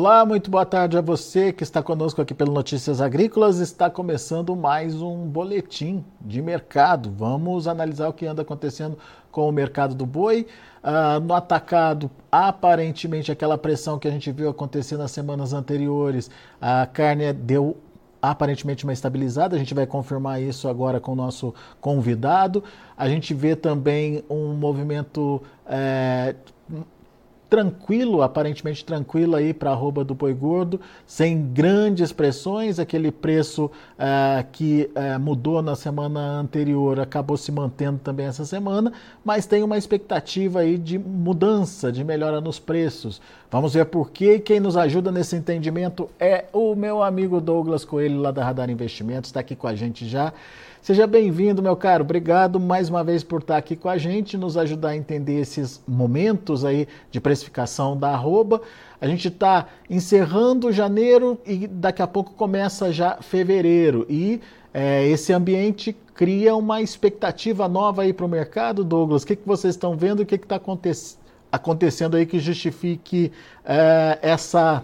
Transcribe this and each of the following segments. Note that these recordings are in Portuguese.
Olá, muito boa tarde a você que está conosco aqui pelo Notícias Agrícolas. Está começando mais um boletim de mercado. Vamos analisar o que anda acontecendo com o mercado do boi. Uh, no atacado, aparentemente, aquela pressão que a gente viu acontecer nas semanas anteriores, a carne deu aparentemente uma estabilizada. A gente vai confirmar isso agora com o nosso convidado. A gente vê também um movimento. É, tranquilo, aparentemente tranquilo aí para a arroba do boi gordo, sem grandes pressões, aquele preço uh, que uh, mudou na semana anterior acabou se mantendo também essa semana, mas tem uma expectativa aí de mudança, de melhora nos preços. Vamos ver por quê. Quem nos ajuda nesse entendimento é o meu amigo Douglas Coelho, lá da Radar Investimentos, está aqui com a gente já. Seja bem-vindo, meu caro. Obrigado mais uma vez por estar aqui com a gente, nos ajudar a entender esses momentos aí de precificação da arroba. A gente está encerrando janeiro e daqui a pouco começa já fevereiro. E é, esse ambiente cria uma expectativa nova aí para o mercado, Douglas. O que, que vocês estão vendo? O que está acontecendo? aí que justifique é, essa,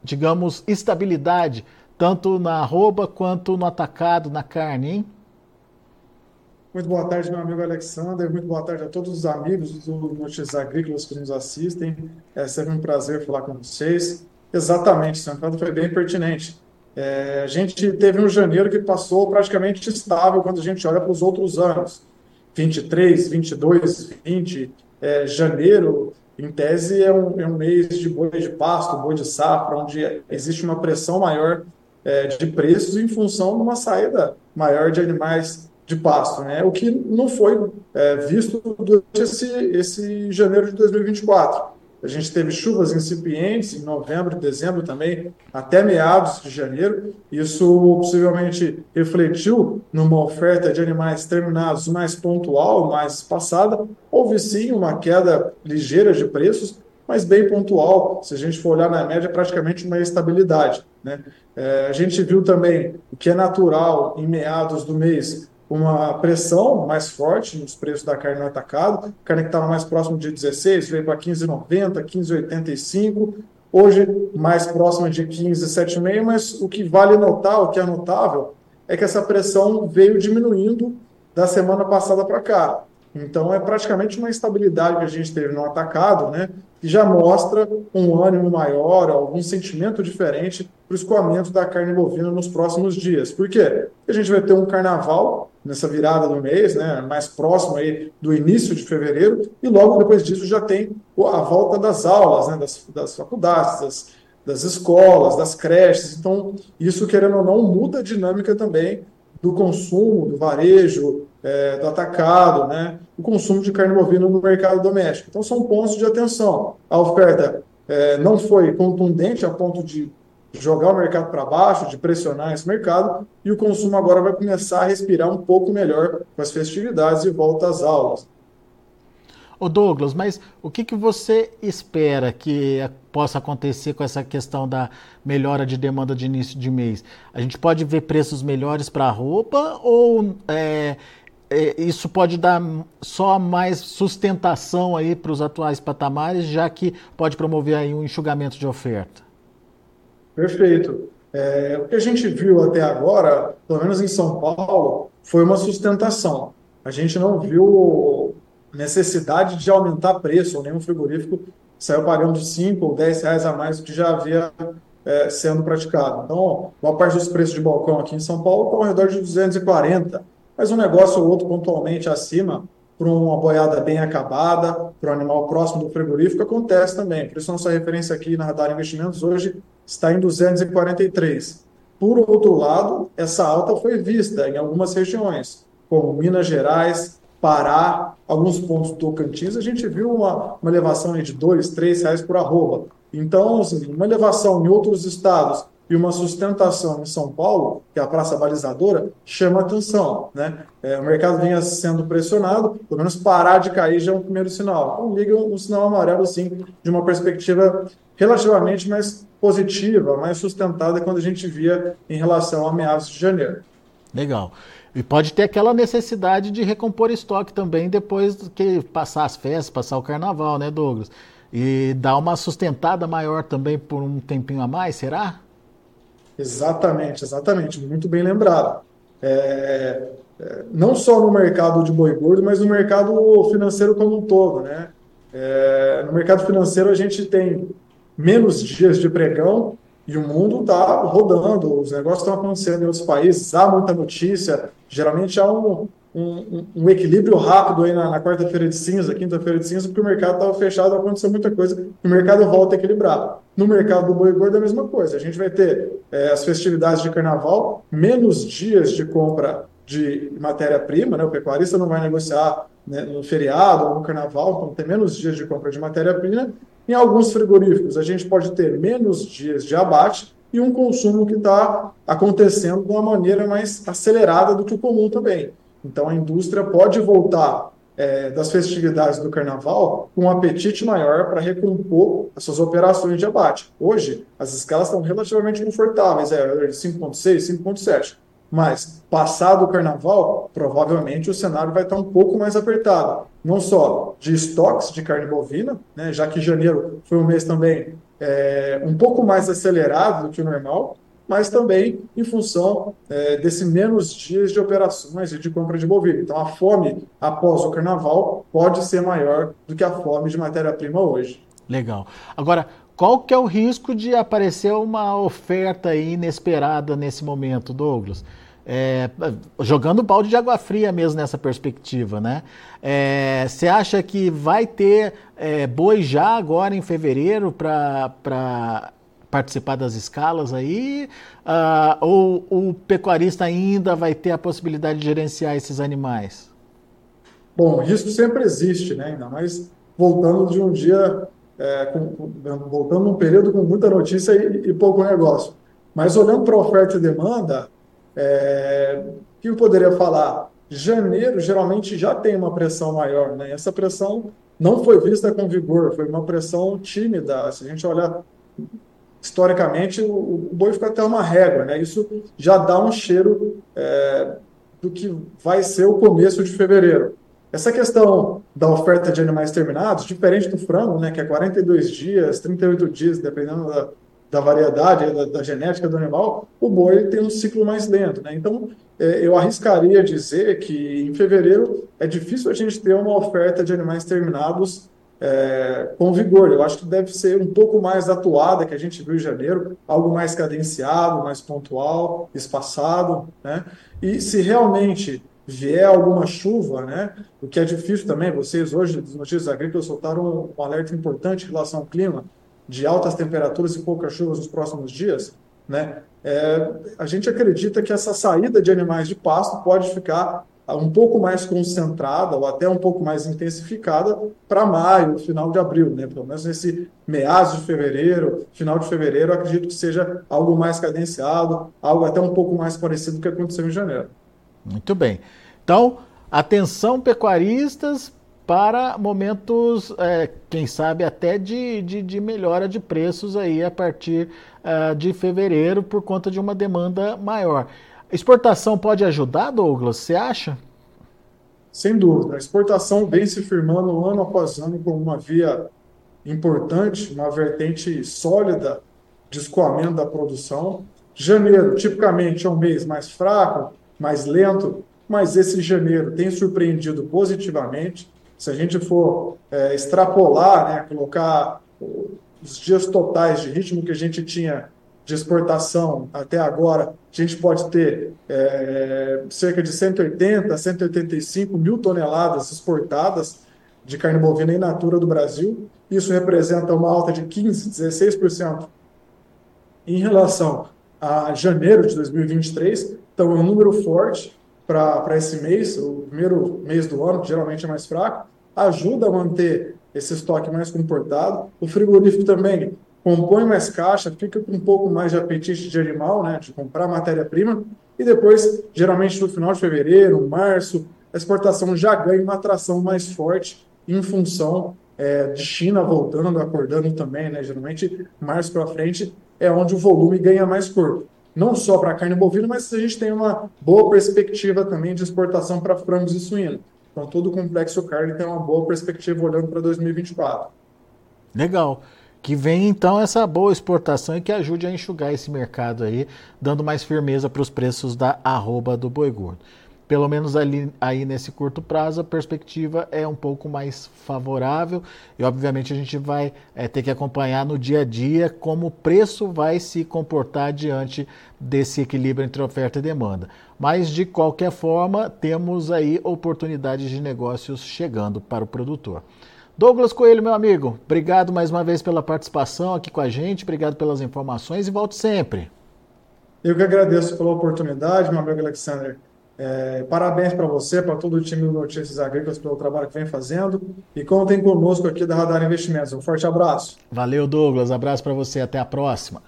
digamos, estabilidade, tanto na arroba quanto no atacado, na carne, hein? Muito boa tarde, meu amigo Alexander. Muito boa tarde a todos os amigos do Notícias Agrícolas que nos assistem. É sempre um prazer falar com vocês. Exatamente, seu Antônio foi bem pertinente. É, a gente teve um janeiro que passou praticamente estável quando a gente olha para os outros anos. 23, 22, 20. É, janeiro, em tese, é um, é um mês de boi de pasto, boi de safra, onde existe uma pressão maior é, de preços em função de uma saída maior de animais de pasto, né? O que não foi é, visto durante esse, esse janeiro de 2024. A gente teve chuvas incipientes em novembro, dezembro também, até meados de janeiro. Isso possivelmente refletiu numa oferta de animais terminados mais pontual, mais passada. Houve sim uma queda ligeira de preços, mas bem pontual. Se a gente for olhar na média, praticamente uma estabilidade. Né? É, a gente viu também o que é natural em meados do mês, uma pressão mais forte nos preços da carne no atacado. A carne que estava mais próximo de 16 veio para 15,90, 15,85. Hoje, mais próxima de 15,75, mas o que vale notar, o que é notável, é que essa pressão veio diminuindo da semana passada para cá. Então é praticamente uma estabilidade que a gente teve no atacado, né? Que já mostra um ânimo maior, algum sentimento diferente para o escoamento da carne bovina nos próximos dias. Por quê? Porque a gente vai ter um carnaval nessa virada do mês, né? Mais próximo aí do início de fevereiro, e logo depois disso já tem a volta das aulas, né? Das, das faculdades, das, das escolas, das creches. Então, isso, querendo ou não, muda a dinâmica também do consumo, do varejo, é, do atacado, né, o consumo de carne bovina no mercado doméstico. Então, são pontos de atenção. A oferta é, não foi contundente a ponto de jogar o mercado para baixo, de pressionar esse mercado, e o consumo agora vai começar a respirar um pouco melhor com as festividades e volta às aulas. Ô Douglas, mas o que, que você espera que possa acontecer com essa questão da melhora de demanda de início de mês? A gente pode ver preços melhores para a roupa ou é, é, isso pode dar só mais sustentação aí para os atuais patamares, já que pode promover aí um enxugamento de oferta? Perfeito. É, o que a gente viu até agora, pelo menos em São Paulo, foi uma sustentação. A gente não viu necessidade de aumentar preço, nenhum frigorífico saiu pagando 5 ou 10 reais a mais do que já havia é, sendo praticado. Então, boa parte dos preços de balcão aqui em São Paulo estão ao redor de 240, mas um negócio ou outro pontualmente acima, para uma boiada bem acabada, para um animal próximo do frigorífico, acontece também. Por isso, nossa referência aqui na Radar Investimentos hoje está em 243. Por outro lado, essa alta foi vista em algumas regiões, como Minas Gerais, Pará, alguns pontos do Tocantins, a gente viu uma, uma elevação de dois, três reais por arroba. Então, assim, uma elevação em outros estados e uma sustentação em São Paulo, que é a praça balizadora, chama atenção. Né? É, o mercado vinha sendo pressionado, pelo menos parar de cair já é um primeiro sinal. Então, liga um, sinal amarelo, sim, de uma perspectiva relativamente mais positiva, mais sustentada quando a gente via em relação a meados de janeiro. Legal. E pode ter aquela necessidade de recompor estoque também depois que passar as festas, passar o carnaval, né, Douglas? e dar uma sustentada maior também por um tempinho a mais, será? Exatamente, exatamente, muito bem lembrado. É, é, não só no mercado de boi gordo, mas no mercado financeiro como um todo, né? É, no mercado financeiro a gente tem menos dias de pregão e o mundo está rodando, os negócios estão acontecendo em outros países, há muita notícia, geralmente há um, um, um equilíbrio rápido aí na, na quarta-feira de cinza, quinta-feira de cinza, porque o mercado estava fechado, aconteceu muita coisa, o mercado volta a equilibrar. No mercado do boi gordo é a mesma coisa, a gente vai ter é, as festividades de carnaval, menos dias de compra de matéria-prima, né? o pecuarista não vai negociar né, no feriado ou no carnaval, então tem menos dias de compra de matéria-prima, em alguns frigoríficos, a gente pode ter menos dias de abate e um consumo que está acontecendo de uma maneira mais acelerada do que o comum também. Então, a indústria pode voltar é, das festividades do carnaval com um apetite maior para recompor as suas operações de abate. Hoje, as escalas estão relativamente confortáveis, é 5,6, 5,7. Mas, passado o carnaval, provavelmente o cenário vai estar um pouco mais apertado. Não só de estoques de carne bovina, né, já que janeiro foi um mês também é, um pouco mais acelerado do que o normal, mas também em função é, desse menos dias de operações e de compra de bovino. Então, a fome após o carnaval pode ser maior do que a fome de matéria-prima hoje. Legal. Agora, qual que é o risco de aparecer uma oferta inesperada nesse momento, Douglas? É, jogando balde de água fria mesmo nessa perspectiva, né? É, você acha que vai ter é, boi já agora em fevereiro para participar das escalas aí? Uh, ou o pecuarista ainda vai ter a possibilidade de gerenciar esses animais? Bom, risco sempre existe, né? Ainda mais voltando de um dia, é, com, voltando num período com muita notícia e, e pouco negócio. Mas olhando para oferta e demanda, é, o que eu poderia falar? Janeiro geralmente já tem uma pressão maior, né? Essa pressão não foi vista com vigor, foi uma pressão tímida. Se a gente olhar historicamente, o, o boi fica até uma régua, né? Isso já dá um cheiro é, do que vai ser o começo de fevereiro. Essa questão da oferta de animais terminados, diferente do frango, né, que é 42 dias, 38 dias, dependendo da, da variedade, da, da, genética do animal, o boi tem um ciclo mais lento. Né? Então, é, eu arriscaria dizer que em fevereiro é difícil a gente ter uma oferta de animais terminados é, com vigor. Eu acho que deve ser um pouco mais atuada que a gente viu em janeiro, algo mais cadenciado, mais pontual, espaçado. Né? E se realmente vier alguma chuva, né, o que é difícil também, vocês hoje, dos Notícias Agrícolas, soltaram um alerta importante em relação ao clima, de altas temperaturas e poucas chuvas nos próximos dias, né? É, a gente acredita que essa saída de animais de pasto pode ficar um pouco mais concentrada ou até um pouco mais intensificada para maio, final de abril, né? Pelo menos nesse meados de fevereiro, final de fevereiro, acredito que seja algo mais cadenciado, algo até um pouco mais parecido com o que aconteceu em janeiro. Muito bem. Então, atenção pecuaristas, para momentos, é, quem sabe, até de, de, de, melhora de preços aí a partir uh, de fevereiro por conta de uma demanda maior. Exportação pode ajudar, Douglas? Você acha? Sem dúvida. A exportação vem se firmando ano após ano como uma via importante, uma vertente sólida de escoamento da produção. Janeiro, tipicamente, é um mês mais fraco, mais lento, mas esse janeiro tem surpreendido positivamente se a gente for é, extrapolar, né, colocar os dias totais de ritmo que a gente tinha de exportação até agora, a gente pode ter é, cerca de 180, 185 mil toneladas exportadas de carne bovina in natura do Brasil. Isso representa uma alta de 15, 16% em relação a janeiro de 2023. Então, é um número forte para esse mês, o primeiro mês do ano, que geralmente é mais fraco ajuda a manter esse estoque mais comportado. O frigorífico também compõe mais caixa, fica com um pouco mais de apetite de animal, né, de comprar matéria-prima, e depois, geralmente no final de fevereiro, março, a exportação já ganha uma atração mais forte em função é, de China voltando, acordando também, né, geralmente março para frente é onde o volume ganha mais corpo. Não só para carne bovina, mas a gente tem uma boa perspectiva também de exportação para frangos e suínos. Então, todo o complexo carne tem uma boa perspectiva olhando para 2024. Legal. Que vem então essa boa exportação e que ajude a enxugar esse mercado aí, dando mais firmeza para os preços da arroba do boi gordo pelo menos ali, aí nesse curto prazo, a perspectiva é um pouco mais favorável e, obviamente, a gente vai é, ter que acompanhar no dia a dia como o preço vai se comportar diante desse equilíbrio entre oferta e demanda. Mas, de qualquer forma, temos aí oportunidades de negócios chegando para o produtor. Douglas Coelho, meu amigo, obrigado mais uma vez pela participação aqui com a gente, obrigado pelas informações e volto sempre. Eu que agradeço pela oportunidade, meu amigo Alexander. É, parabéns para você, para todo o time do Notícias Agrícolas pelo trabalho que vem fazendo e contem conosco aqui da Radar Investimentos. Um forte abraço. Valeu, Douglas. Abraço para você. Até a próxima.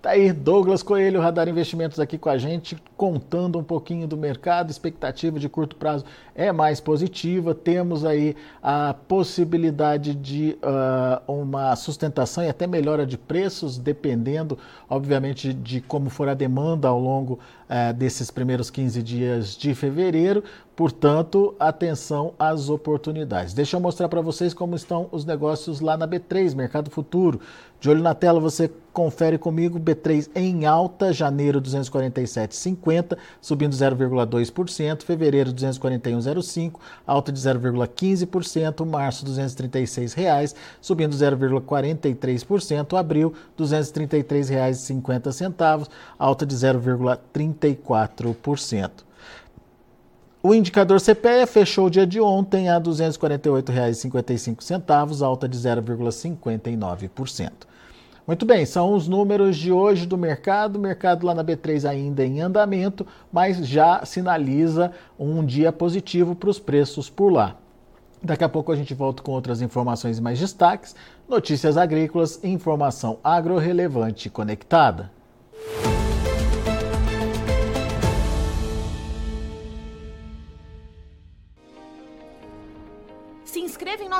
Tá aí, Douglas Coelho, Radar Investimentos aqui com a gente, contando um pouquinho do mercado. Expectativa de curto prazo é mais positiva. Temos aí a possibilidade de uh, uma sustentação e até melhora de preços, dependendo, obviamente, de como for a demanda ao longo uh, desses primeiros 15 dias de fevereiro. Portanto, atenção às oportunidades. Deixa eu mostrar para vocês como estão os negócios lá na B3, Mercado Futuro. De olho na tela, você confere comigo B3 em alta, janeiro 247,50, subindo 0,2%, fevereiro 241,05, alta de 0,15%, março 236 reais, subindo 0,43%, abril 233 reais 50 centavos, alta de 0,34%. O indicador CPE fechou o dia de ontem a R$ 248,55, alta de 0,59%. Muito bem, são os números de hoje do mercado. O mercado lá na B3 ainda em andamento, mas já sinaliza um dia positivo para os preços por lá. Daqui a pouco a gente volta com outras informações e mais destaques, notícias agrícolas, informação agro-relevante conectada.